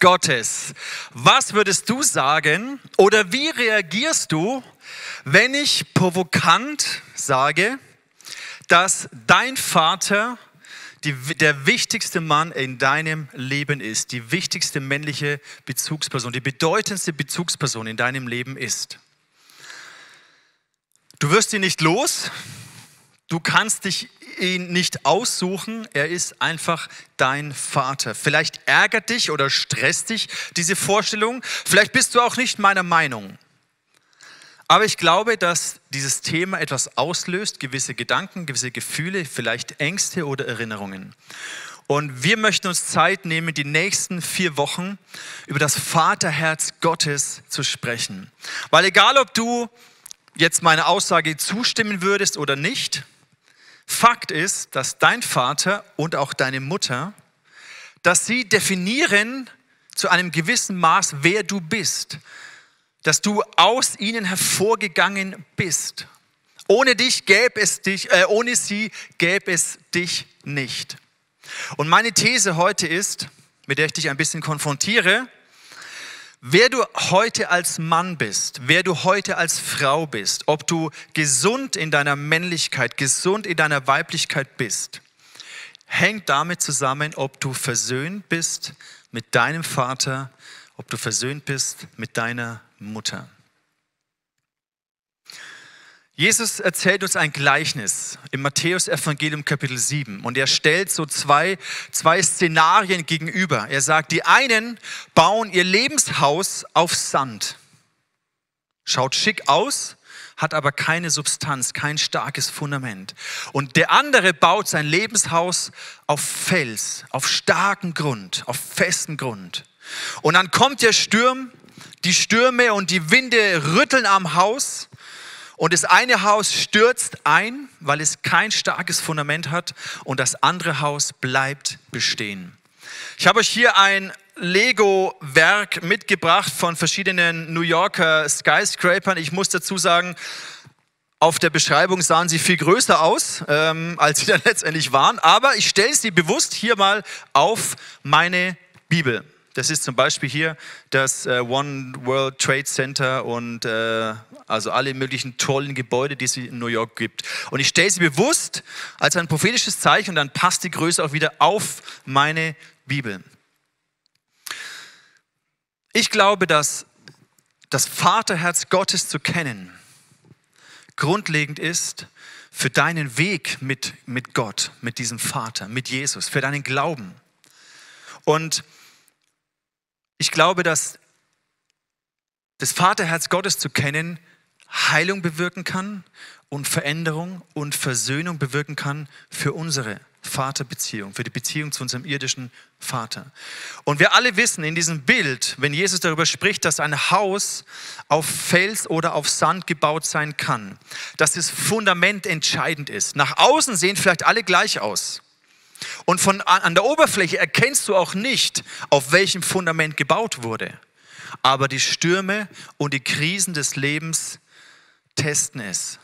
Gottes. Was würdest du sagen oder wie reagierst du, wenn ich provokant sage, dass dein Vater die, der wichtigste Mann in deinem Leben ist, die wichtigste männliche Bezugsperson, die bedeutendste Bezugsperson in deinem Leben ist? Du wirst ihn nicht los, du kannst dich ihn nicht aussuchen, er ist einfach dein Vater. Vielleicht ärgert dich oder stresst dich diese Vorstellung, vielleicht bist du auch nicht meiner Meinung. Aber ich glaube, dass dieses Thema etwas auslöst, gewisse Gedanken, gewisse Gefühle, vielleicht Ängste oder Erinnerungen. Und wir möchten uns Zeit nehmen, die nächsten vier Wochen über das Vaterherz Gottes zu sprechen. Weil egal, ob du jetzt meine Aussage zustimmen würdest oder nicht, Fakt ist, dass dein Vater und auch deine Mutter, dass sie definieren zu einem gewissen Maß, wer du bist, dass du aus ihnen hervorgegangen bist. Ohne dich gäbe es dich, äh, ohne sie gäbe es dich nicht. Und meine These heute ist, mit der ich dich ein bisschen konfrontiere, Wer du heute als Mann bist, wer du heute als Frau bist, ob du gesund in deiner Männlichkeit, gesund in deiner Weiblichkeit bist, hängt damit zusammen, ob du versöhnt bist mit deinem Vater, ob du versöhnt bist mit deiner Mutter. Jesus erzählt uns ein Gleichnis im Matthäus-Evangelium Kapitel 7 und er stellt so zwei, zwei Szenarien gegenüber. Er sagt, die einen bauen ihr Lebenshaus auf Sand. Schaut schick aus, hat aber keine Substanz, kein starkes Fundament. Und der andere baut sein Lebenshaus auf Fels, auf starken Grund, auf festen Grund. Und dann kommt der Sturm, die Stürme und die Winde rütteln am Haus und das eine Haus stürzt ein, weil es kein starkes Fundament hat und das andere Haus bleibt bestehen. Ich habe euch hier ein Lego-Werk mitgebracht von verschiedenen New Yorker Skyscrapern. Ich muss dazu sagen, auf der Beschreibung sahen sie viel größer aus, ähm, als sie dann letztendlich waren. Aber ich stelle sie bewusst hier mal auf meine Bibel. Das ist zum Beispiel hier das äh, One World Trade Center und äh, also alle möglichen tollen Gebäude, die es in New York gibt. Und ich stelle sie bewusst als ein prophetisches Zeichen und dann passt die Größe auch wieder auf meine Bibel. Ich glaube, dass das Vaterherz Gottes zu kennen grundlegend ist für deinen Weg mit, mit Gott, mit diesem Vater, mit Jesus, für deinen Glauben. Und ich glaube, dass das Vaterherz Gottes zu kennen Heilung bewirken kann und Veränderung und Versöhnung bewirken kann für unsere Vaterbeziehung, für die Beziehung zu unserem irdischen Vater. Und wir alle wissen in diesem Bild, wenn Jesus darüber spricht, dass ein Haus auf Fels oder auf Sand gebaut sein kann, dass das Fundament entscheidend ist. Nach außen sehen vielleicht alle gleich aus. Und von, an der Oberfläche erkennst du auch nicht, auf welchem Fundament gebaut wurde. Aber die Stürme und die Krisen des Lebens testen es.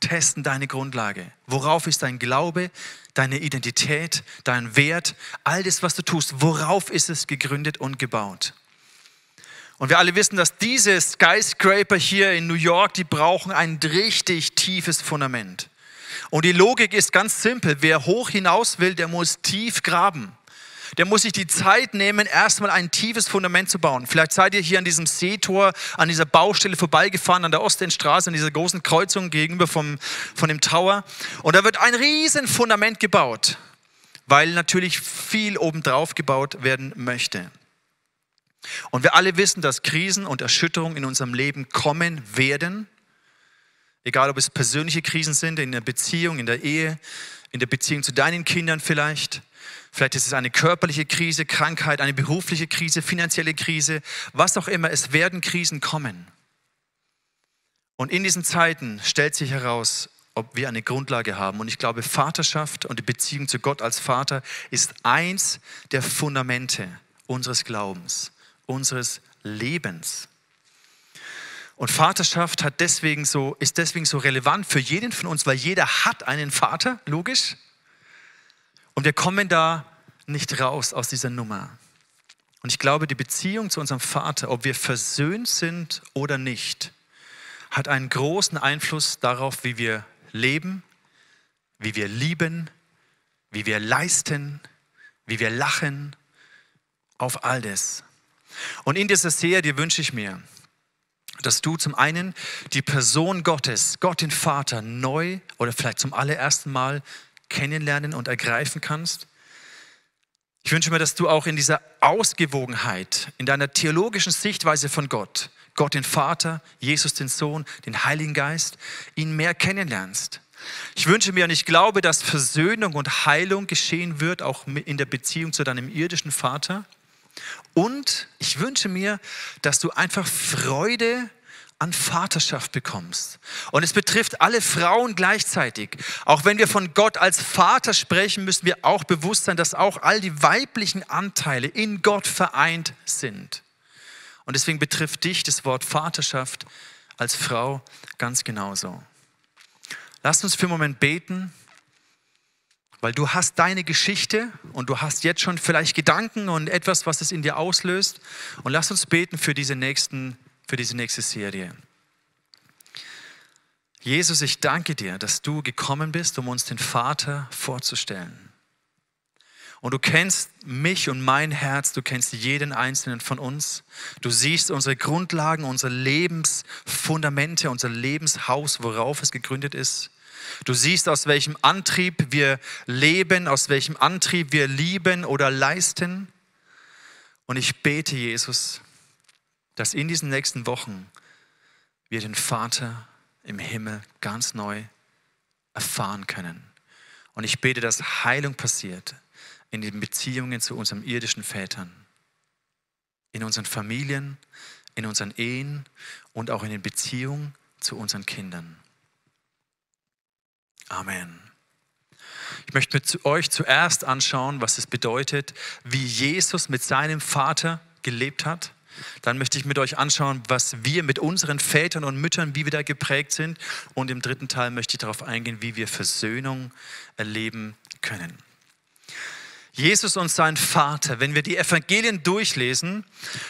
Testen deine Grundlage. Worauf ist dein Glaube, deine Identität, dein Wert, all das, was du tust, worauf ist es gegründet und gebaut? Und wir alle wissen, dass diese Skyscraper hier in New York, die brauchen ein richtig tiefes Fundament. Und die Logik ist ganz simpel. Wer hoch hinaus will, der muss tief graben. Der muss sich die Zeit nehmen, erstmal ein tiefes Fundament zu bauen. Vielleicht seid ihr hier an diesem Seetor, an dieser Baustelle vorbeigefahren, an der Ostendstraße, an dieser großen Kreuzung gegenüber vom, von dem Tower. Und da wird ein riesen Fundament gebaut, weil natürlich viel obendrauf gebaut werden möchte. Und wir alle wissen, dass Krisen und Erschütterungen in unserem Leben kommen werden. Egal, ob es persönliche Krisen sind, in der Beziehung, in der Ehe, in der Beziehung zu deinen Kindern vielleicht. Vielleicht ist es eine körperliche Krise, Krankheit, eine berufliche Krise, finanzielle Krise, was auch immer. Es werden Krisen kommen. Und in diesen Zeiten stellt sich heraus, ob wir eine Grundlage haben. Und ich glaube, Vaterschaft und die Beziehung zu Gott als Vater ist eins der Fundamente unseres Glaubens, unseres Lebens. Und Vaterschaft hat deswegen so, ist deswegen so relevant für jeden von uns, weil jeder hat einen Vater, logisch. Und wir kommen da nicht raus aus dieser Nummer. Und ich glaube, die Beziehung zu unserem Vater, ob wir versöhnt sind oder nicht, hat einen großen Einfluss darauf, wie wir leben, wie wir lieben, wie wir leisten, wie wir lachen, auf all das. Und in dieser Serie wünsche ich mir, dass du zum einen die Person Gottes, Gott den Vater, neu oder vielleicht zum allerersten Mal kennenlernen und ergreifen kannst. Ich wünsche mir, dass du auch in dieser Ausgewogenheit, in deiner theologischen Sichtweise von Gott, Gott den Vater, Jesus den Sohn, den Heiligen Geist, ihn mehr kennenlernst. Ich wünsche mir und ich glaube, dass Versöhnung und Heilung geschehen wird, auch in der Beziehung zu deinem irdischen Vater. Und ich wünsche mir, dass du einfach Freude an Vaterschaft bekommst. Und es betrifft alle Frauen gleichzeitig. Auch wenn wir von Gott als Vater sprechen, müssen wir auch bewusst sein, dass auch all die weiblichen Anteile in Gott vereint sind. Und deswegen betrifft dich das Wort Vaterschaft als Frau ganz genauso. Lass uns für einen Moment beten weil du hast deine Geschichte und du hast jetzt schon vielleicht Gedanken und etwas, was es in dir auslöst. Und lass uns beten für diese, nächsten, für diese nächste Serie. Jesus, ich danke dir, dass du gekommen bist, um uns den Vater vorzustellen. Und du kennst mich und mein Herz, du kennst jeden einzelnen von uns. Du siehst unsere Grundlagen, unsere Lebensfundamente, unser Lebenshaus, worauf es gegründet ist. Du siehst, aus welchem Antrieb wir leben, aus welchem Antrieb wir lieben oder leisten. Und ich bete, Jesus, dass in diesen nächsten Wochen wir den Vater im Himmel ganz neu erfahren können. Und ich bete, dass Heilung passiert in den Beziehungen zu unseren irdischen Vätern, in unseren Familien, in unseren Ehen und auch in den Beziehungen zu unseren Kindern. Amen. Ich möchte mit euch zuerst anschauen, was es bedeutet, wie Jesus mit seinem Vater gelebt hat. Dann möchte ich mit euch anschauen, was wir mit unseren Vätern und Müttern, wie wir da geprägt sind. Und im dritten Teil möchte ich darauf eingehen, wie wir Versöhnung erleben können. Jesus und sein Vater, wenn wir die Evangelien durchlesen,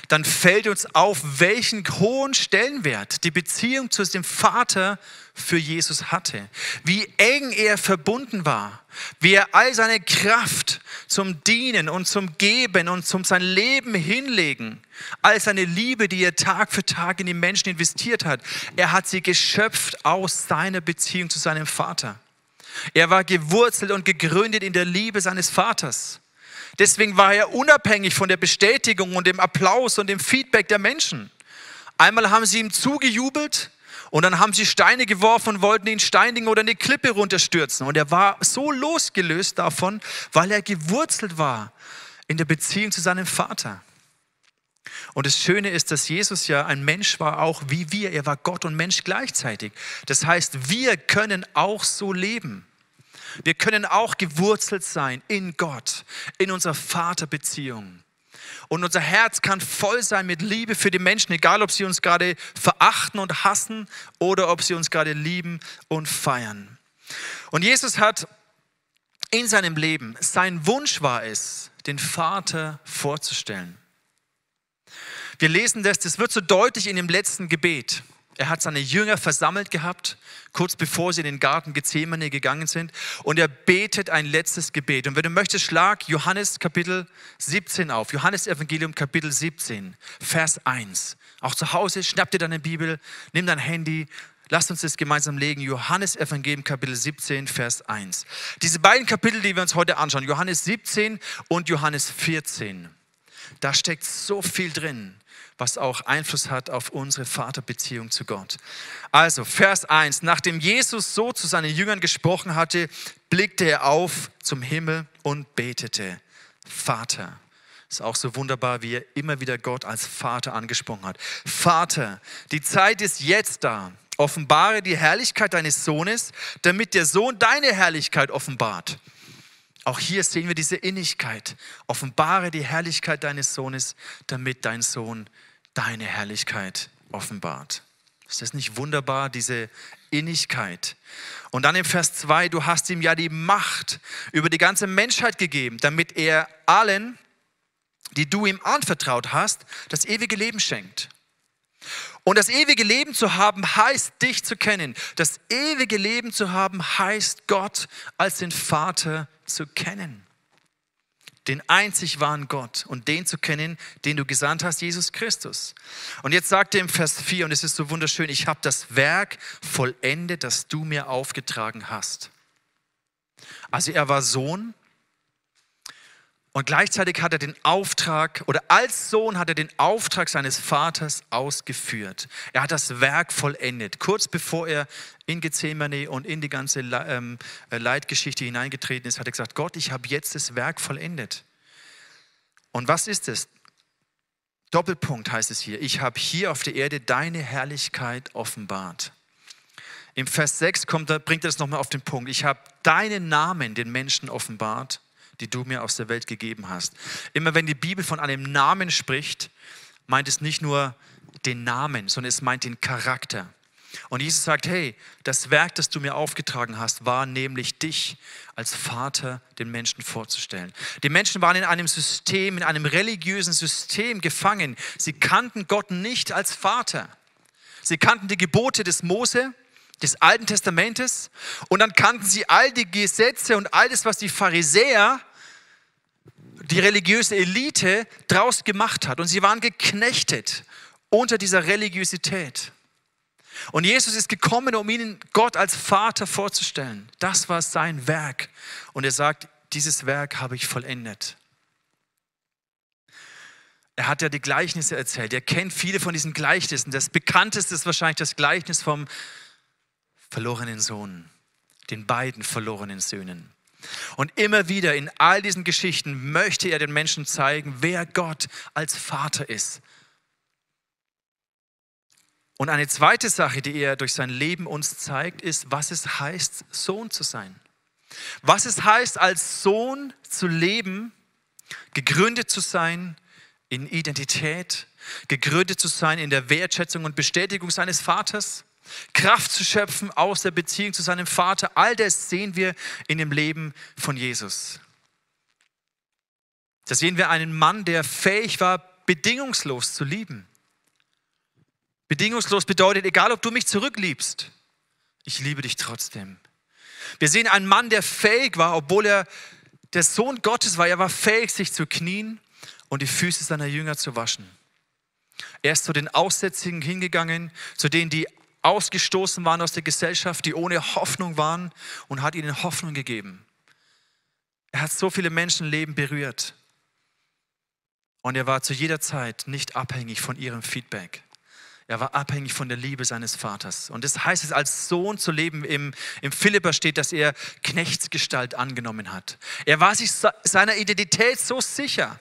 dann fällt uns auf, welchen hohen Stellenwert die Beziehung zu dem Vater für Jesus hatte, wie eng er verbunden war, wie er all seine Kraft zum Dienen und zum Geben und zum sein Leben hinlegen, all seine Liebe, die er Tag für Tag in die Menschen investiert hat, er hat sie geschöpft aus seiner Beziehung zu seinem Vater. Er war gewurzelt und gegründet in der Liebe seines Vaters. Deswegen war er unabhängig von der Bestätigung und dem Applaus und dem Feedback der Menschen. Einmal haben sie ihm zugejubelt und dann haben sie Steine geworfen und wollten ihn steinigen oder eine Klippe runterstürzen. Und er war so losgelöst davon, weil er gewurzelt war in der Beziehung zu seinem Vater. Und das Schöne ist, dass Jesus ja ein Mensch war, auch wie wir. Er war Gott und Mensch gleichzeitig. Das heißt, wir können auch so leben. Wir können auch gewurzelt sein in Gott, in unserer Vaterbeziehung. Und unser Herz kann voll sein mit Liebe für die Menschen, egal ob sie uns gerade verachten und hassen oder ob sie uns gerade lieben und feiern. Und Jesus hat in seinem Leben, sein Wunsch war es, den Vater vorzustellen. Wir lesen das, das wird so deutlich in dem letzten Gebet. Er hat seine Jünger versammelt gehabt, kurz bevor sie in den Garten Gethsemane gegangen sind. Und er betet ein letztes Gebet. Und wenn du möchtest, schlag Johannes Kapitel 17 auf. Johannes Evangelium Kapitel 17, Vers 1. Auch zu Hause, schnapp dir deine Bibel, nimm dein Handy, Lasst uns das gemeinsam legen. Johannes Evangelium Kapitel 17, Vers 1. Diese beiden Kapitel, die wir uns heute anschauen, Johannes 17 und Johannes 14, da steckt so viel drin was auch Einfluss hat auf unsere Vaterbeziehung zu Gott. Also, Vers 1. Nachdem Jesus so zu seinen Jüngern gesprochen hatte, blickte er auf zum Himmel und betete, Vater. Ist auch so wunderbar, wie er immer wieder Gott als Vater angesprochen hat. Vater, die Zeit ist jetzt da. Offenbare die Herrlichkeit deines Sohnes, damit der Sohn deine Herrlichkeit offenbart. Auch hier sehen wir diese Innigkeit. Offenbare die Herrlichkeit deines Sohnes, damit dein Sohn deine Herrlichkeit offenbart. Ist das nicht wunderbar, diese Innigkeit? Und dann im Vers 2, du hast ihm ja die Macht über die ganze Menschheit gegeben, damit er allen, die du ihm anvertraut hast, das ewige Leben schenkt. Und das ewige Leben zu haben, heißt dich zu kennen. Das ewige Leben zu haben, heißt Gott als den Vater zu kennen. Den einzig wahren Gott und den zu kennen, den du gesandt hast, Jesus Christus. Und jetzt sagt er im Vers 4, und es ist so wunderschön, ich habe das Werk vollendet, das du mir aufgetragen hast. Also er war Sohn, und gleichzeitig hat er den Auftrag, oder als Sohn hat er den Auftrag seines Vaters ausgeführt. Er hat das Werk vollendet. Kurz bevor er in Gethsemane und in die ganze ähm, äh, Leitgeschichte hineingetreten ist, hat er gesagt, Gott, ich habe jetzt das Werk vollendet. Und was ist es? Doppelpunkt heißt es hier. Ich habe hier auf der Erde deine Herrlichkeit offenbart. Im Vers 6 kommt, bringt er es nochmal auf den Punkt. Ich habe deinen Namen den Menschen offenbart die du mir aus der Welt gegeben hast. Immer wenn die Bibel von einem Namen spricht, meint es nicht nur den Namen, sondern es meint den Charakter. Und Jesus sagt, hey, das Werk, das du mir aufgetragen hast, war nämlich dich als Vater den Menschen vorzustellen. Die Menschen waren in einem System, in einem religiösen System gefangen. Sie kannten Gott nicht als Vater. Sie kannten die Gebote des Mose, des Alten Testamentes und dann kannten sie all die Gesetze und alles, was die Pharisäer, die religiöse Elite draus gemacht hat. Und sie waren geknechtet unter dieser Religiosität. Und Jesus ist gekommen, um ihnen Gott als Vater vorzustellen. Das war sein Werk. Und er sagt, dieses Werk habe ich vollendet. Er hat ja die Gleichnisse erzählt. Er kennt viele von diesen Gleichnissen. Das bekannteste ist wahrscheinlich das Gleichnis vom verlorenen Sohn, den beiden verlorenen Söhnen. Und immer wieder in all diesen Geschichten möchte er den Menschen zeigen, wer Gott als Vater ist. Und eine zweite Sache, die er durch sein Leben uns zeigt, ist, was es heißt, Sohn zu sein. Was es heißt, als Sohn zu leben, gegründet zu sein in Identität, gegründet zu sein in der Wertschätzung und Bestätigung seines Vaters, Kraft zu schöpfen aus der Beziehung zu seinem Vater. All das sehen wir in dem Leben von Jesus. Da sehen wir einen Mann, der fähig war, bedingungslos zu lieben. Bedingungslos bedeutet, egal ob du mich zurückliebst, ich liebe dich trotzdem. Wir sehen einen Mann, der fähig war, obwohl er der Sohn Gottes war, er war fähig, sich zu knien und die Füße seiner Jünger zu waschen. Er ist zu den Aussätzigen hingegangen, zu denen, die ausgestoßen waren aus der Gesellschaft, die ohne Hoffnung waren und hat ihnen Hoffnung gegeben. Er hat so viele Menschenleben berührt. Und er war zu jeder Zeit nicht abhängig von ihrem Feedback. Er war abhängig von der Liebe seines Vaters. Und das heißt es, als Sohn zu leben, im, im Philipper steht, dass er Knechtsgestalt angenommen hat. Er war sich seiner Identität so sicher.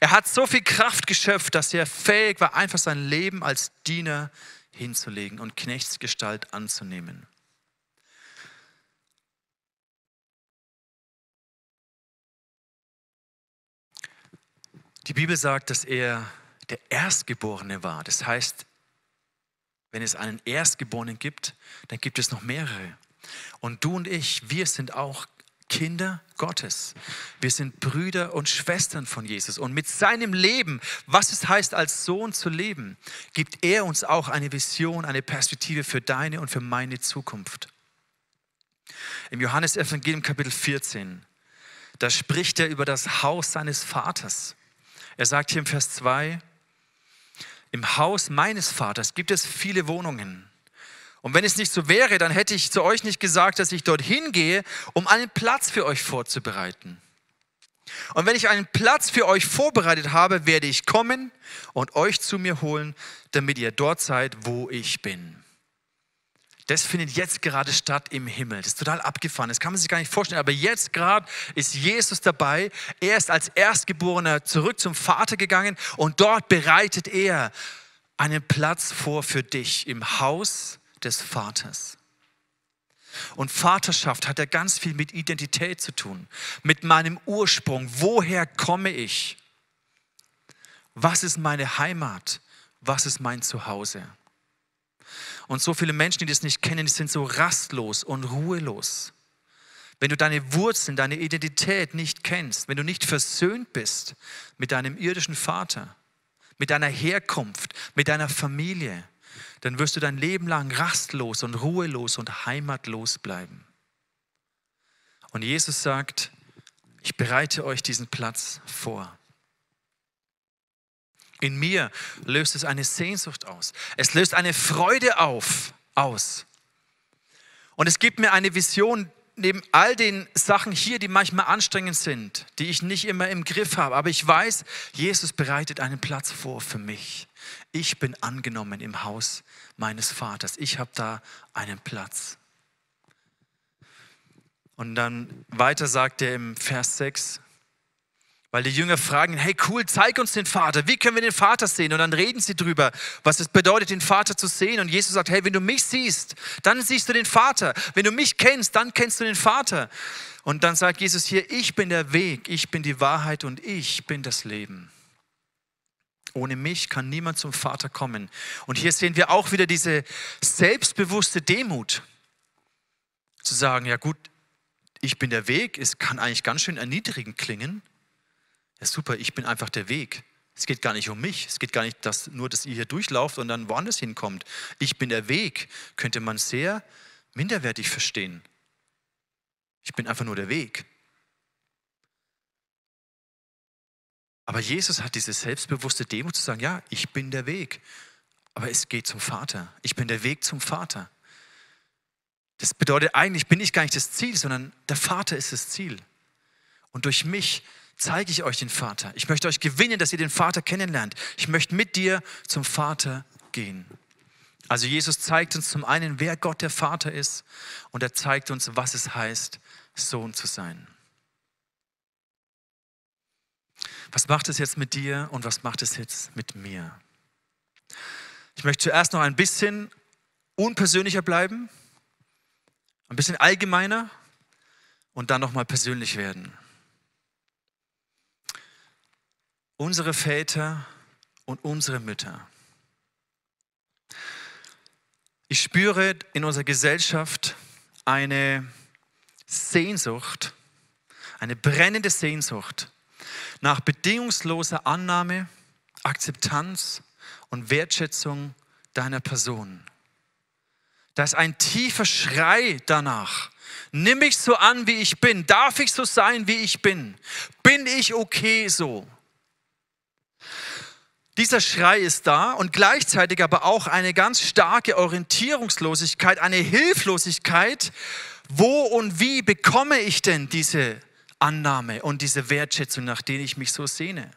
Er hat so viel Kraft geschöpft, dass er fähig war, einfach sein Leben als Diener hinzulegen und Knechtsgestalt anzunehmen. Die Bibel sagt, dass er der Erstgeborene war. Das heißt, wenn es einen Erstgeborenen gibt, dann gibt es noch mehrere. Und du und ich, wir sind auch Kinder Gottes. Wir sind Brüder und Schwestern von Jesus. Und mit seinem Leben, was es heißt, als Sohn zu leben, gibt er uns auch eine Vision, eine Perspektive für deine und für meine Zukunft. Im Johannesevangelium Kapitel 14, da spricht er über das Haus seines Vaters. Er sagt hier im Vers 2, im Haus meines Vaters gibt es viele Wohnungen. Und wenn es nicht so wäre, dann hätte ich zu euch nicht gesagt, dass ich dorthin gehe, um einen Platz für euch vorzubereiten. Und wenn ich einen Platz für euch vorbereitet habe, werde ich kommen und euch zu mir holen, damit ihr dort seid, wo ich bin. Das findet jetzt gerade statt im Himmel. Das ist total abgefahren. Das kann man sich gar nicht vorstellen. Aber jetzt gerade ist Jesus dabei. Er ist als Erstgeborener zurück zum Vater gegangen und dort bereitet er einen Platz vor für dich im Haus des Vaters. Und Vaterschaft hat ja ganz viel mit Identität zu tun, mit meinem Ursprung. Woher komme ich? Was ist meine Heimat? Was ist mein Zuhause? Und so viele Menschen, die das nicht kennen, die sind so rastlos und ruhelos. wenn du deine Wurzeln, deine Identität nicht kennst, wenn du nicht versöhnt bist mit deinem irdischen Vater, mit deiner Herkunft, mit deiner Familie, dann wirst du dein Leben lang rastlos und ruhelos und heimatlos bleiben. Und Jesus sagt, ich bereite euch diesen Platz vor. In mir löst es eine Sehnsucht aus. Es löst eine Freude auf, aus. Und es gibt mir eine Vision, neben all den Sachen hier, die manchmal anstrengend sind, die ich nicht immer im Griff habe, aber ich weiß, Jesus bereitet einen Platz vor für mich. Ich bin angenommen im Haus meines Vaters. Ich habe da einen Platz. Und dann weiter sagt er im Vers 6, weil die Jünger fragen, hey cool, zeig uns den Vater. Wie können wir den Vater sehen? Und dann reden sie drüber, was es bedeutet, den Vater zu sehen. Und Jesus sagt, hey, wenn du mich siehst, dann siehst du den Vater. Wenn du mich kennst, dann kennst du den Vater. Und dann sagt Jesus hier, ich bin der Weg, ich bin die Wahrheit und ich bin das Leben. Ohne mich kann niemand zum Vater kommen. Und hier sehen wir auch wieder diese selbstbewusste Demut. Zu sagen, ja gut, ich bin der Weg, es kann eigentlich ganz schön erniedrigend klingen. Ja, super, ich bin einfach der Weg. Es geht gar nicht um mich. Es geht gar nicht dass, nur, dass ihr hier durchlauft und dann woanders hinkommt. Ich bin der Weg, könnte man sehr minderwertig verstehen. Ich bin einfach nur der Weg. Aber Jesus hat diese selbstbewusste Demo zu sagen, ja, ich bin der Weg. Aber es geht zum Vater. Ich bin der Weg zum Vater. Das bedeutet eigentlich bin ich gar nicht das Ziel, sondern der Vater ist das Ziel. Und durch mich zeige ich euch den Vater. Ich möchte euch gewinnen, dass ihr den Vater kennenlernt. Ich möchte mit dir zum Vater gehen. Also Jesus zeigt uns zum einen, wer Gott der Vater ist und er zeigt uns, was es heißt, Sohn zu sein. Was macht es jetzt mit dir und was macht es jetzt mit mir? Ich möchte zuerst noch ein bisschen unpersönlicher bleiben, ein bisschen allgemeiner und dann nochmal persönlich werden. unsere Väter und unsere Mütter. Ich spüre in unserer Gesellschaft eine Sehnsucht, eine brennende Sehnsucht nach bedingungsloser Annahme, Akzeptanz und Wertschätzung deiner Person. Da ist ein tiefer Schrei danach. Nimm mich so an, wie ich bin. Darf ich so sein, wie ich bin? Bin ich okay so? Dieser Schrei ist da und gleichzeitig aber auch eine ganz starke Orientierungslosigkeit, eine Hilflosigkeit. Wo und wie bekomme ich denn diese Annahme und diese Wertschätzung, nach denen ich mich so sehne?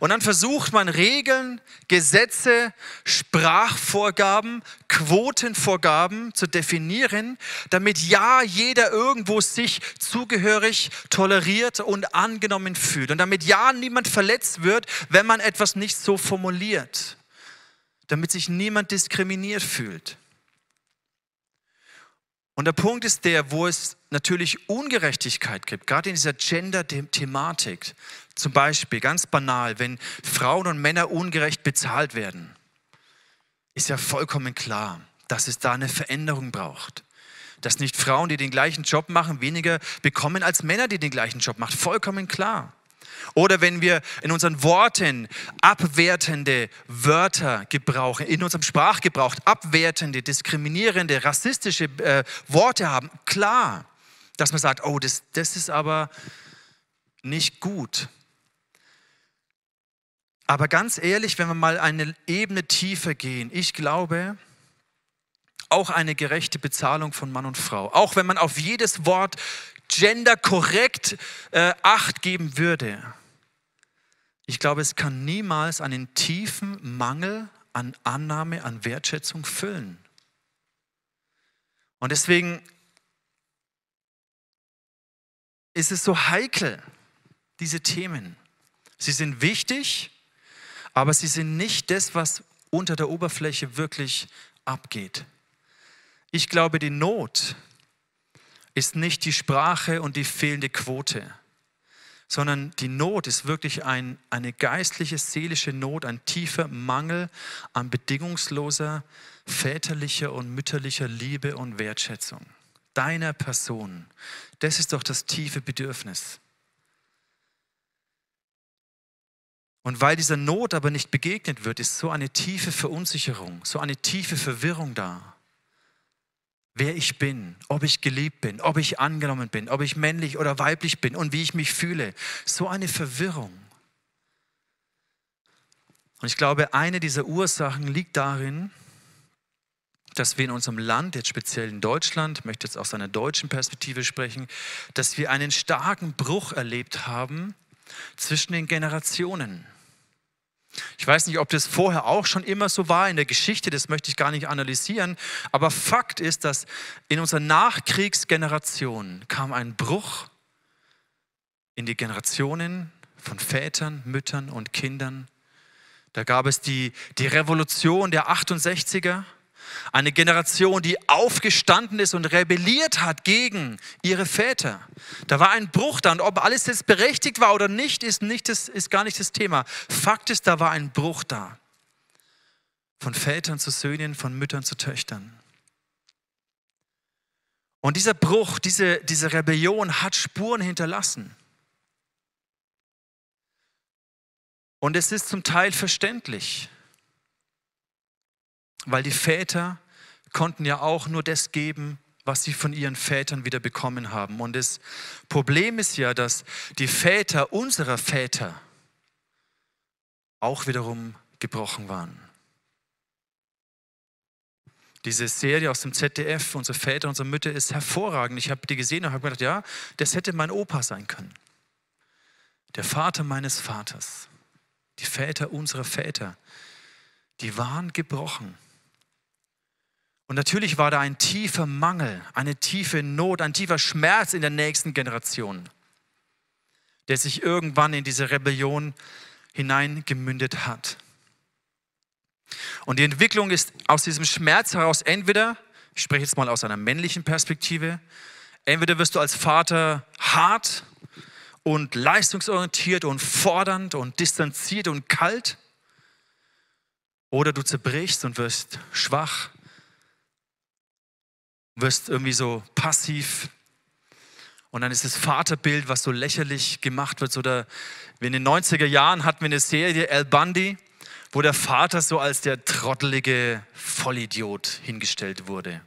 Und dann versucht man Regeln, Gesetze, Sprachvorgaben, Quotenvorgaben zu definieren, damit ja jeder irgendwo sich zugehörig, toleriert und angenommen fühlt. Und damit ja niemand verletzt wird, wenn man etwas nicht so formuliert. Damit sich niemand diskriminiert fühlt. Und der Punkt ist der, wo es natürlich Ungerechtigkeit gibt, gerade in dieser Gender-Thematik. Zum Beispiel, ganz banal, wenn Frauen und Männer ungerecht bezahlt werden, ist ja vollkommen klar, dass es da eine Veränderung braucht. Dass nicht Frauen, die den gleichen Job machen, weniger bekommen als Männer, die den gleichen Job machen. Vollkommen klar. Oder wenn wir in unseren Worten abwertende Wörter gebrauchen, in unserem Sprachgebrauch abwertende, diskriminierende, rassistische äh, Worte haben, klar, dass man sagt, oh, das, das ist aber nicht gut. Aber ganz ehrlich, wenn wir mal eine Ebene tiefer gehen, ich glaube, auch eine gerechte Bezahlung von Mann und Frau, auch wenn man auf jedes Wort genderkorrekt äh, Acht geben würde. Ich glaube, es kann niemals einen tiefen Mangel an Annahme, an Wertschätzung füllen. Und deswegen ist es so heikel, diese Themen. Sie sind wichtig, aber sie sind nicht das, was unter der Oberfläche wirklich abgeht. Ich glaube, die Not, ist nicht die Sprache und die fehlende Quote, sondern die Not ist wirklich ein, eine geistliche, seelische Not, ein tiefer Mangel an bedingungsloser väterlicher und mütterlicher Liebe und Wertschätzung. deiner Person. Das ist doch das tiefe Bedürfnis. Und weil dieser Not aber nicht begegnet wird, ist so eine tiefe Verunsicherung, so eine tiefe Verwirrung da. Wer ich bin, ob ich geliebt bin, ob ich angenommen bin, ob ich männlich oder weiblich bin und wie ich mich fühle. So eine Verwirrung. Und ich glaube, eine dieser Ursachen liegt darin, dass wir in unserem Land, jetzt speziell in Deutschland, ich möchte jetzt aus einer deutschen Perspektive sprechen, dass wir einen starken Bruch erlebt haben zwischen den Generationen. Ich weiß nicht, ob das vorher auch schon immer so war. In der Geschichte, das möchte ich gar nicht analysieren, aber Fakt ist, dass in unserer Nachkriegsgeneration kam ein Bruch in die Generationen von Vätern, Müttern und Kindern. Da gab es die, die Revolution der 68er, eine Generation, die aufgestanden ist und rebelliert hat gegen ihre Väter. Da war ein Bruch da und ob alles jetzt berechtigt war oder nicht, ist, nicht das, ist gar nicht das Thema. Fakt ist, da war ein Bruch da. Von Vätern zu Söhnen, von Müttern zu Töchtern. Und dieser Bruch, diese, diese Rebellion hat Spuren hinterlassen. Und es ist zum Teil verständlich weil die Väter konnten ja auch nur das geben, was sie von ihren Vätern wieder bekommen haben. Und das Problem ist ja, dass die Väter unserer Väter auch wiederum gebrochen waren. Diese Serie aus dem ZDF, unsere Väter, unsere Mütter, ist hervorragend. Ich habe die gesehen und habe gedacht, ja, das hätte mein Opa sein können. Der Vater meines Vaters, die Väter unserer Väter, die waren gebrochen. Und natürlich war da ein tiefer Mangel, eine tiefe Not, ein tiefer Schmerz in der nächsten Generation, der sich irgendwann in diese Rebellion hineingemündet hat. Und die Entwicklung ist aus diesem Schmerz heraus entweder, ich spreche jetzt mal aus einer männlichen Perspektive, entweder wirst du als Vater hart und leistungsorientiert und fordernd und distanziert und kalt, oder du zerbrichst und wirst schwach wirst irgendwie so passiv. Und dann ist das Vaterbild, was so lächerlich gemacht wird. Oder in den 90er Jahren hatten wir eine Serie, El Bundy, wo der Vater so als der trottelige Vollidiot hingestellt wurde.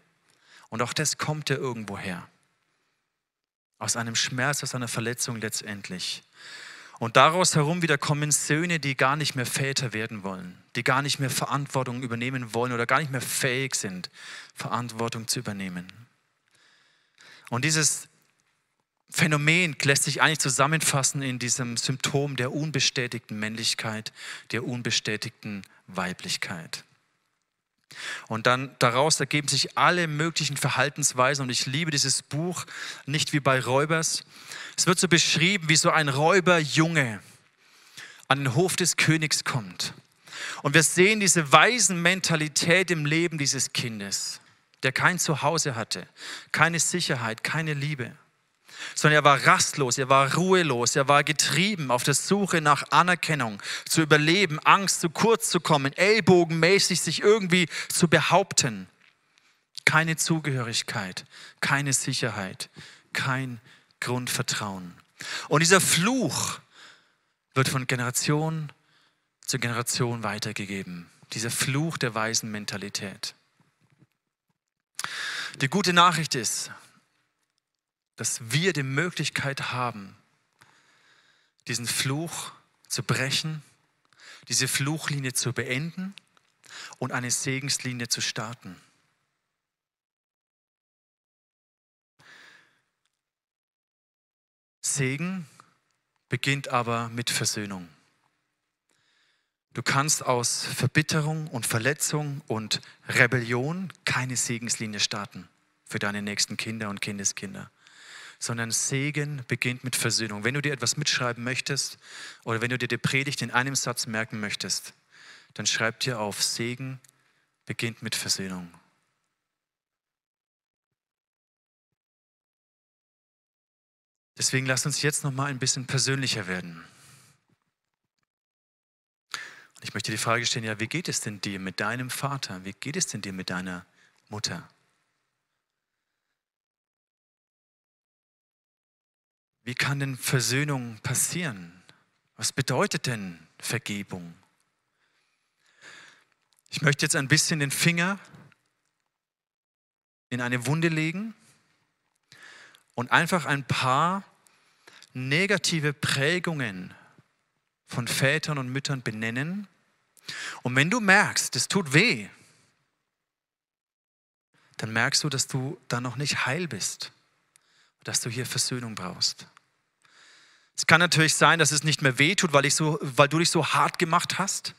Und auch das kommt ja irgendwo her. Aus einem Schmerz, aus einer Verletzung letztendlich. Und daraus herum wieder kommen Söhne, die gar nicht mehr Väter werden wollen, die gar nicht mehr Verantwortung übernehmen wollen oder gar nicht mehr fähig sind, Verantwortung zu übernehmen. Und dieses Phänomen lässt sich eigentlich zusammenfassen in diesem Symptom der unbestätigten Männlichkeit, der unbestätigten Weiblichkeit. Und dann daraus ergeben sich alle möglichen Verhaltensweisen. Und ich liebe dieses Buch nicht wie bei Räubers, es wird so beschrieben, wie so ein Räuberjunge an den Hof des Königs kommt. Und wir sehen diese Waisenmentalität im Leben dieses Kindes, der kein Zuhause hatte, keine Sicherheit, keine Liebe, sondern er war rastlos, er war ruhelos, er war getrieben auf der Suche nach Anerkennung, zu überleben, Angst zu kurz zu kommen, ellbogenmäßig sich irgendwie zu behaupten. Keine Zugehörigkeit, keine Sicherheit, kein Grundvertrauen. Und dieser Fluch wird von Generation zu Generation weitergegeben. Dieser Fluch der weisen Mentalität. Die gute Nachricht ist, dass wir die Möglichkeit haben, diesen Fluch zu brechen, diese Fluchlinie zu beenden und eine Segenslinie zu starten. Segen beginnt aber mit Versöhnung. Du kannst aus Verbitterung und Verletzung und Rebellion keine Segenslinie starten für deine nächsten Kinder und Kindeskinder, sondern Segen beginnt mit Versöhnung. Wenn du dir etwas mitschreiben möchtest oder wenn du dir die Predigt in einem Satz merken möchtest, dann schreib dir auf, Segen beginnt mit Versöhnung. Deswegen lass uns jetzt noch mal ein bisschen persönlicher werden. Und ich möchte die Frage stellen, ja, wie geht es denn dir mit deinem Vater? Wie geht es denn dir mit deiner Mutter? Wie kann denn Versöhnung passieren? Was bedeutet denn Vergebung? Ich möchte jetzt ein bisschen den Finger in eine Wunde legen und einfach ein paar negative Prägungen von Vätern und Müttern benennen. Und wenn du merkst, es tut weh, dann merkst du, dass du da noch nicht heil bist, dass du hier Versöhnung brauchst. Es kann natürlich sein, dass es nicht mehr weh tut, weil, ich so, weil du dich so hart gemacht hast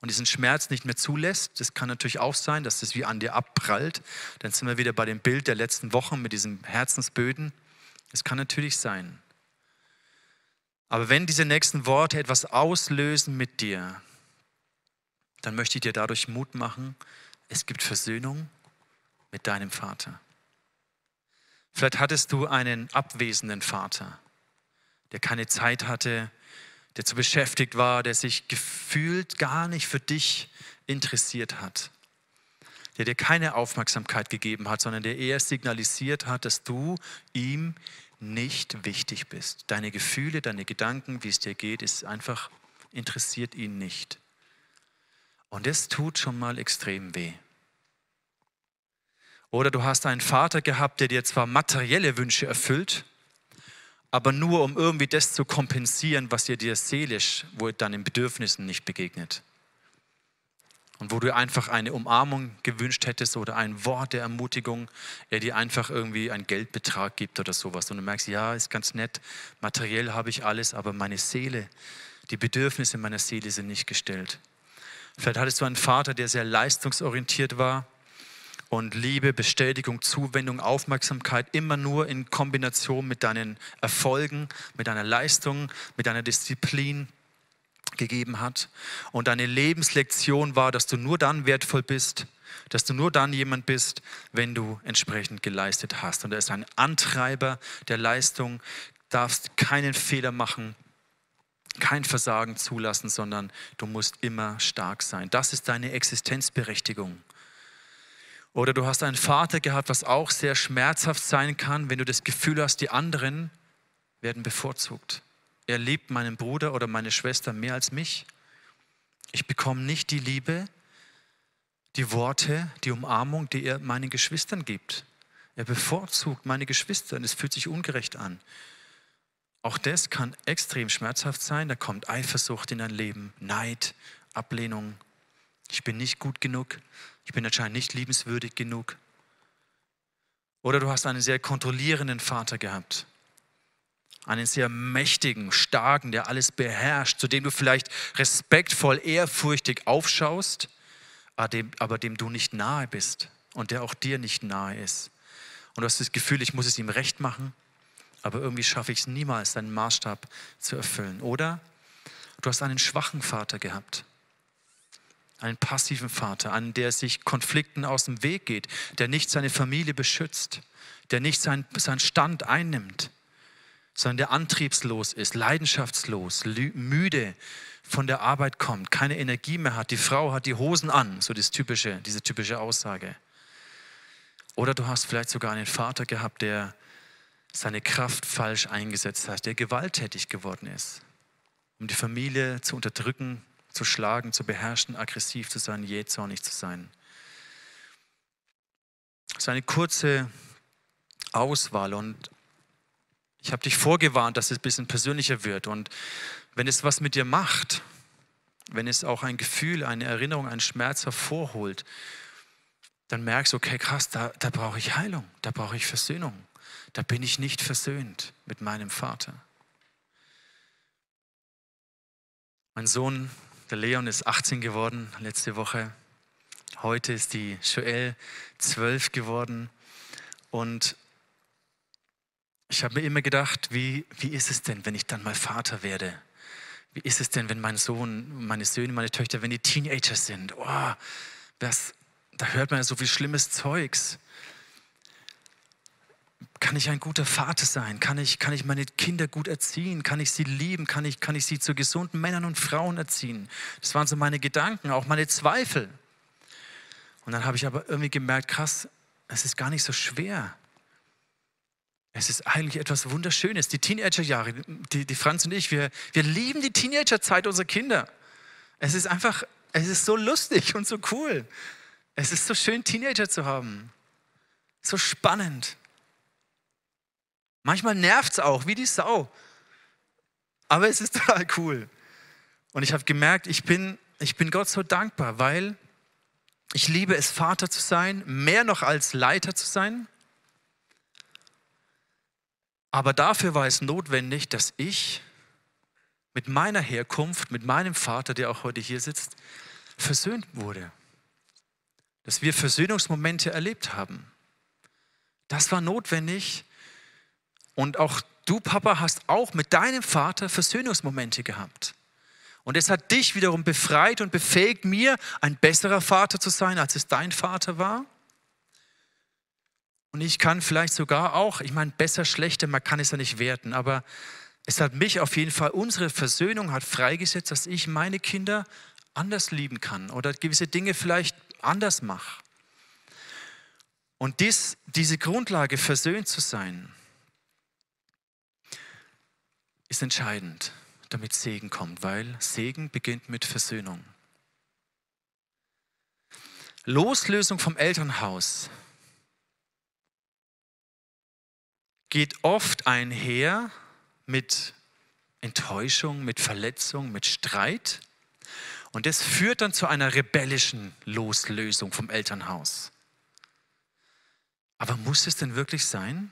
und diesen Schmerz nicht mehr zulässt. Das kann natürlich auch sein, dass das wie an dir abprallt. Dann sind wir wieder bei dem Bild der letzten Wochen mit diesen Herzensböden. Das kann natürlich sein. Aber wenn diese nächsten Worte etwas auslösen mit dir, dann möchte ich dir dadurch Mut machen, es gibt Versöhnung mit deinem Vater. Vielleicht hattest du einen abwesenden Vater, der keine Zeit hatte, der zu beschäftigt war, der sich gefühlt gar nicht für dich interessiert hat, der dir keine Aufmerksamkeit gegeben hat, sondern der eher signalisiert hat, dass du ihm nicht wichtig bist. Deine Gefühle, deine Gedanken, wie es dir geht, ist einfach interessiert ihn nicht. Und es tut schon mal extrem weh. Oder du hast einen Vater gehabt, der dir zwar materielle Wünsche erfüllt, aber nur um irgendwie das zu kompensieren, was ihr dir seelisch, wo deinen Bedürfnissen nicht begegnet. Und wo du einfach eine Umarmung gewünscht hättest oder ein Wort der Ermutigung, er dir einfach irgendwie einen Geldbetrag gibt oder sowas. Und du merkst, ja, ist ganz nett, materiell habe ich alles, aber meine Seele, die Bedürfnisse meiner Seele sind nicht gestellt. Vielleicht hattest du einen Vater, der sehr leistungsorientiert war und Liebe, Bestätigung, Zuwendung, Aufmerksamkeit immer nur in Kombination mit deinen Erfolgen, mit deiner Leistung, mit deiner Disziplin gegeben hat. Und deine Lebenslektion war, dass du nur dann wertvoll bist, dass du nur dann jemand bist, wenn du entsprechend geleistet hast. Und er ist ein Antreiber der Leistung, darfst keinen Fehler machen, kein Versagen zulassen, sondern du musst immer stark sein. Das ist deine Existenzberechtigung. Oder du hast einen Vater gehabt, was auch sehr schmerzhaft sein kann, wenn du das Gefühl hast, die anderen werden bevorzugt. Er liebt meinen Bruder oder meine Schwester mehr als mich. Ich bekomme nicht die Liebe, die Worte, die Umarmung, die er meinen Geschwistern gibt. Er bevorzugt meine Geschwister und es fühlt sich ungerecht an. Auch das kann extrem schmerzhaft sein. Da kommt Eifersucht in dein Leben, Neid, Ablehnung. Ich bin nicht gut genug. Ich bin anscheinend nicht liebenswürdig genug. Oder du hast einen sehr kontrollierenden Vater gehabt. Einen sehr mächtigen, starken, der alles beherrscht, zu dem du vielleicht respektvoll, ehrfurchtig aufschaust, aber dem du nicht nahe bist und der auch dir nicht nahe ist. Und du hast das Gefühl, ich muss es ihm recht machen, aber irgendwie schaffe ich es niemals, deinen Maßstab zu erfüllen. Oder du hast einen schwachen Vater gehabt einen passiven Vater, einen, der sich Konflikten aus dem Weg geht, der nicht seine Familie beschützt, der nicht seinen sein Stand einnimmt, sondern der antriebslos ist, leidenschaftslos, müde von der Arbeit kommt, keine Energie mehr hat. Die Frau hat die Hosen an, so das typische, diese typische Aussage. Oder du hast vielleicht sogar einen Vater gehabt, der seine Kraft falsch eingesetzt hat, der gewalttätig geworden ist, um die Familie zu unterdrücken, zu schlagen, zu beherrschen, aggressiv zu sein, jähzornig zu sein. Das ist eine kurze Auswahl und ich habe dich vorgewarnt, dass es ein bisschen persönlicher wird. Und wenn es was mit dir macht, wenn es auch ein Gefühl, eine Erinnerung, einen Schmerz hervorholt, dann merkst du, okay, krass, da, da brauche ich Heilung, da brauche ich Versöhnung. Da bin ich nicht versöhnt mit meinem Vater. Mein Sohn der Leon ist 18 geworden letzte Woche. Heute ist die Joelle 12 geworden. Und ich habe mir immer gedacht, wie, wie ist es denn, wenn ich dann mal Vater werde? Wie ist es denn, wenn mein Sohn, meine Söhne, meine Töchter, wenn die Teenager sind? Oh, das, da hört man ja so viel schlimmes Zeugs kann ich ein guter Vater sein? Kann ich, kann ich meine Kinder gut erziehen? Kann ich sie lieben? Kann ich, kann ich sie zu gesunden Männern und Frauen erziehen? Das waren so meine Gedanken, auch meine Zweifel. Und dann habe ich aber irgendwie gemerkt, krass, es ist gar nicht so schwer. Es ist eigentlich etwas Wunderschönes. Die Teenagerjahre, die, die Franz und ich, wir, wir lieben die Teenagerzeit unserer Kinder. Es ist einfach, es ist so lustig und so cool. Es ist so schön, Teenager zu haben. So spannend. Manchmal nervt es auch, wie die Sau. Aber es ist total cool. Und ich habe gemerkt, ich bin, ich bin Gott so dankbar, weil ich liebe es, Vater zu sein, mehr noch als Leiter zu sein. Aber dafür war es notwendig, dass ich mit meiner Herkunft, mit meinem Vater, der auch heute hier sitzt, versöhnt wurde. Dass wir Versöhnungsmomente erlebt haben. Das war notwendig. Und auch du, Papa, hast auch mit deinem Vater Versöhnungsmomente gehabt. Und es hat dich wiederum befreit und befähigt, mir ein besserer Vater zu sein, als es dein Vater war. Und ich kann vielleicht sogar auch, ich meine, besser, schlechter, man kann es ja nicht werten, aber es hat mich auf jeden Fall, unsere Versöhnung hat freigesetzt, dass ich meine Kinder anders lieben kann oder gewisse Dinge vielleicht anders mache. Und dies, diese Grundlage, versöhnt zu sein, ist entscheidend, damit Segen kommt, weil Segen beginnt mit Versöhnung. Loslösung vom Elternhaus geht oft einher mit Enttäuschung, mit Verletzung, mit Streit. Und das führt dann zu einer rebellischen Loslösung vom Elternhaus. Aber muss es denn wirklich sein?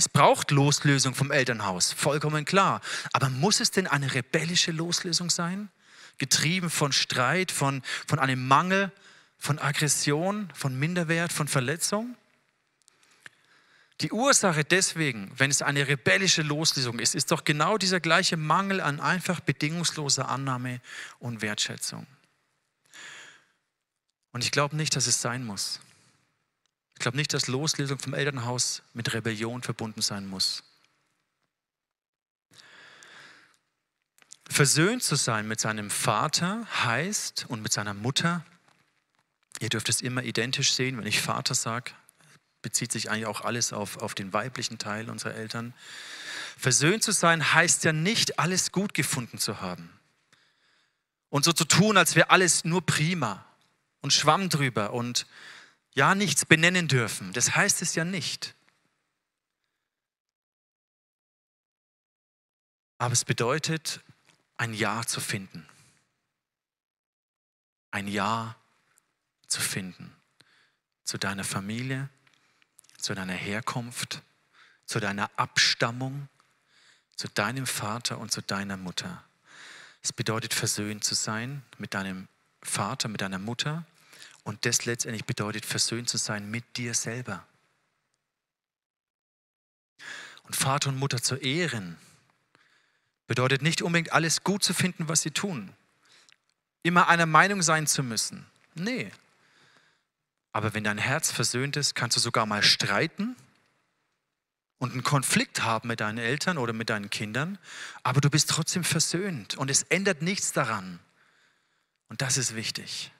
Es braucht Loslösung vom Elternhaus, vollkommen klar. Aber muss es denn eine rebellische Loslösung sein? Getrieben von Streit, von, von einem Mangel, von Aggression, von Minderwert, von Verletzung? Die Ursache deswegen, wenn es eine rebellische Loslösung ist, ist doch genau dieser gleiche Mangel an einfach bedingungsloser Annahme und Wertschätzung. Und ich glaube nicht, dass es sein muss. Ich glaube nicht, dass Loslösung vom Elternhaus mit Rebellion verbunden sein muss. Versöhnt zu sein mit seinem Vater heißt und mit seiner Mutter, ihr dürft es immer identisch sehen, wenn ich Vater sage, bezieht sich eigentlich auch alles auf, auf den weiblichen Teil unserer Eltern. Versöhnt zu sein heißt ja nicht, alles gut gefunden zu haben. Und so zu tun, als wäre alles nur prima und Schwamm drüber und ja, nichts benennen dürfen. Das heißt es ja nicht. Aber es bedeutet, ein Ja zu finden. Ein Ja zu finden zu deiner Familie, zu deiner Herkunft, zu deiner Abstammung, zu deinem Vater und zu deiner Mutter. Es bedeutet versöhnt zu sein mit deinem Vater, mit deiner Mutter und das letztendlich bedeutet versöhnt zu sein mit dir selber. Und Vater und Mutter zu ehren bedeutet nicht unbedingt alles gut zu finden, was sie tun. Immer einer Meinung sein zu müssen. Nee, aber wenn dein Herz versöhnt ist, kannst du sogar mal streiten und einen Konflikt haben mit deinen Eltern oder mit deinen Kindern, aber du bist trotzdem versöhnt und es ändert nichts daran. Und das ist wichtig.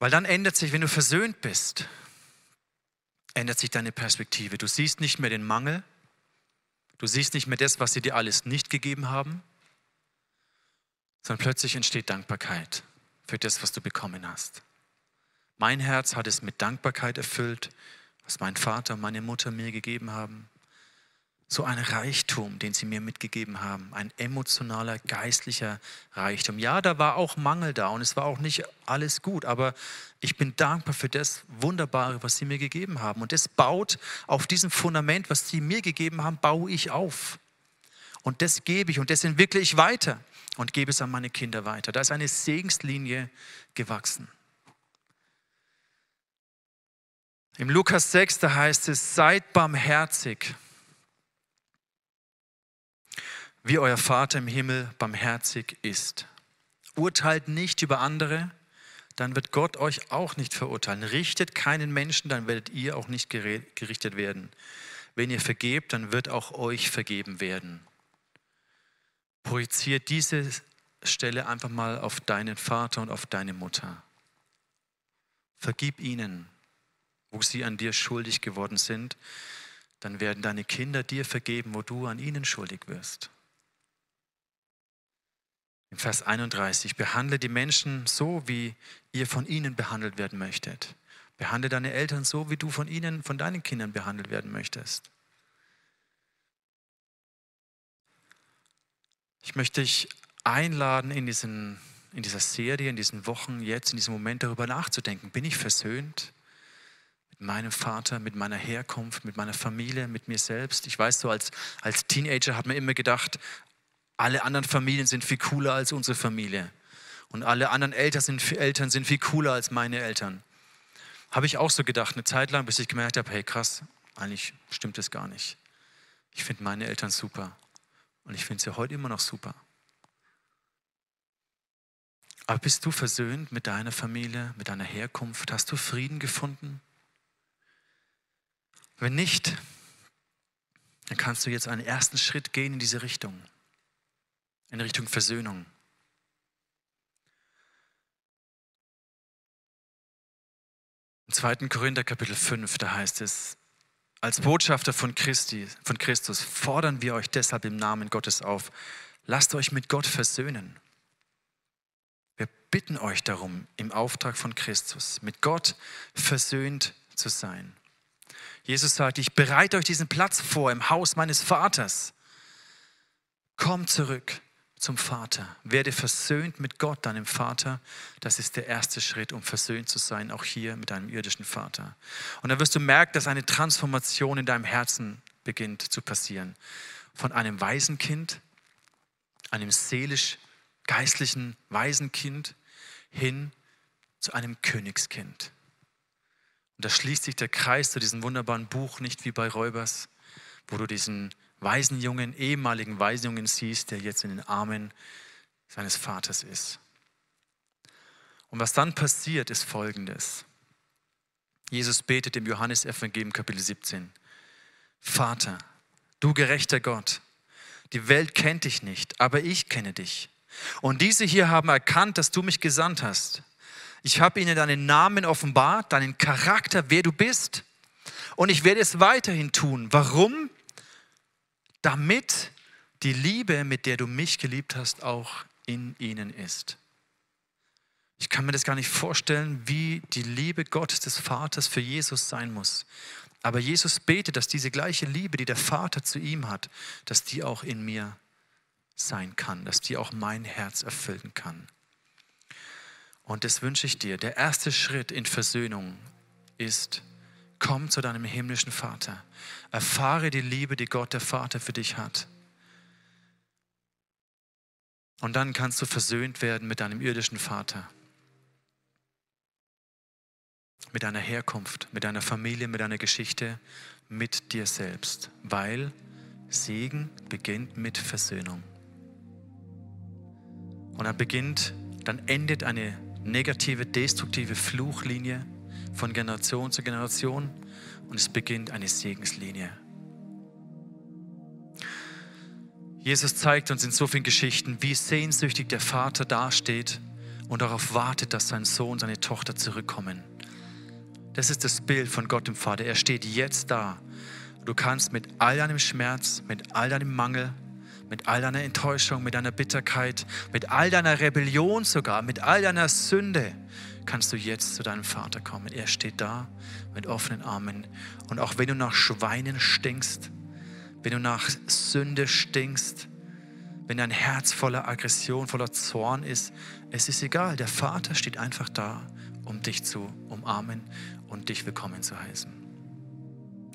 Weil dann ändert sich, wenn du versöhnt bist, ändert sich deine Perspektive. Du siehst nicht mehr den Mangel, du siehst nicht mehr das, was sie dir alles nicht gegeben haben, sondern plötzlich entsteht Dankbarkeit für das, was du bekommen hast. Mein Herz hat es mit Dankbarkeit erfüllt, was mein Vater und meine Mutter mir gegeben haben. So ein Reichtum, den sie mir mitgegeben haben, ein emotionaler, geistlicher Reichtum. Ja, da war auch Mangel da und es war auch nicht alles gut, aber ich bin dankbar für das Wunderbare, was sie mir gegeben haben. Und das baut auf diesem Fundament, was sie mir gegeben haben, baue ich auf. Und das gebe ich und das entwickle ich weiter und gebe es an meine Kinder weiter. Da ist eine Segenslinie gewachsen. Im Lukas 6, da heißt es, seid barmherzig, wie euer Vater im Himmel barmherzig ist. Urteilt nicht über andere, dann wird Gott euch auch nicht verurteilen. Richtet keinen Menschen, dann werdet ihr auch nicht gerichtet werden. Wenn ihr vergebt, dann wird auch euch vergeben werden. Projiziere diese Stelle einfach mal auf deinen Vater und auf deine Mutter. Vergib ihnen. wo sie an dir schuldig geworden sind, dann werden deine Kinder dir vergeben, wo du an ihnen schuldig wirst. Im Vers 31, behandle die Menschen so, wie ihr von ihnen behandelt werden möchtet. Behandle deine Eltern so, wie du von ihnen, von deinen Kindern behandelt werden möchtest. Ich möchte dich einladen, in, diesen, in dieser Serie, in diesen Wochen, jetzt, in diesem Moment darüber nachzudenken. Bin ich versöhnt mit meinem Vater, mit meiner Herkunft, mit meiner Familie, mit mir selbst? Ich weiß so, als, als Teenager hat man immer gedacht, alle anderen Familien sind viel cooler als unsere Familie. Und alle anderen Eltern sind, Eltern sind viel cooler als meine Eltern. Habe ich auch so gedacht, eine Zeit lang, bis ich gemerkt habe, hey krass, eigentlich stimmt das gar nicht. Ich finde meine Eltern super. Und ich finde sie heute immer noch super. Aber bist du versöhnt mit deiner Familie, mit deiner Herkunft? Hast du Frieden gefunden? Wenn nicht, dann kannst du jetzt einen ersten Schritt gehen in diese Richtung, in Richtung Versöhnung. Im 2. Korinther Kapitel 5, da heißt es, als Botschafter von, Christi, von Christus fordern wir euch deshalb im Namen Gottes auf, lasst euch mit Gott versöhnen. Wir bitten euch darum, im Auftrag von Christus mit Gott versöhnt zu sein. Jesus sagt, ich bereite euch diesen Platz vor im Haus meines Vaters. Kommt zurück zum Vater. Werde versöhnt mit Gott, deinem Vater. Das ist der erste Schritt, um versöhnt zu sein, auch hier mit deinem irdischen Vater. Und dann wirst du merken, dass eine Transformation in deinem Herzen beginnt zu passieren. Von einem Waisenkind, einem seelisch-geistlichen Waisenkind hin zu einem Königskind. Und da schließt sich der Kreis zu diesem wunderbaren Buch, nicht wie bei Räubers, wo du diesen Waisenjungen, ehemaligen Waisenjungen siehst, der jetzt in den Armen seines Vaters ist. Und was dann passiert, ist folgendes. Jesus betet im Johannesevangelium Kapitel 17. Vater, du gerechter Gott, die Welt kennt dich nicht, aber ich kenne dich. Und diese hier haben erkannt, dass du mich gesandt hast. Ich habe ihnen deinen Namen offenbart, deinen Charakter, wer du bist. Und ich werde es weiterhin tun. Warum? Damit die Liebe, mit der du mich geliebt hast, auch in ihnen ist. Ich kann mir das gar nicht vorstellen, wie die Liebe Gottes des Vaters für Jesus sein muss. Aber Jesus betet, dass diese gleiche Liebe, die der Vater zu ihm hat, dass die auch in mir sein kann, dass die auch mein Herz erfüllen kann. Und das wünsche ich dir. Der erste Schritt in Versöhnung ist, Komm zu deinem himmlischen Vater. Erfahre die Liebe, die Gott der Vater für dich hat. Und dann kannst du versöhnt werden mit deinem irdischen Vater. Mit deiner Herkunft, mit deiner Familie, mit deiner Geschichte, mit dir selbst. Weil Segen beginnt mit Versöhnung. Und dann beginnt, dann endet eine negative, destruktive Fluchlinie von Generation zu Generation und es beginnt eine Segenslinie. Jesus zeigt uns in so vielen Geschichten, wie sehnsüchtig der Vater dasteht und darauf wartet, dass sein Sohn, seine Tochter zurückkommen. Das ist das Bild von Gott dem Vater. Er steht jetzt da. Du kannst mit all deinem Schmerz, mit all deinem Mangel, mit all deiner Enttäuschung, mit deiner Bitterkeit, mit all deiner Rebellion sogar, mit all deiner Sünde, kannst du jetzt zu deinem Vater kommen. Er steht da mit offenen Armen. Und auch wenn du nach Schweinen stinkst, wenn du nach Sünde stinkst, wenn dein Herz voller Aggression, voller Zorn ist, es ist egal. Der Vater steht einfach da, um dich zu umarmen und dich willkommen zu heißen.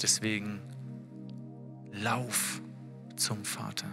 Deswegen lauf zum Vater.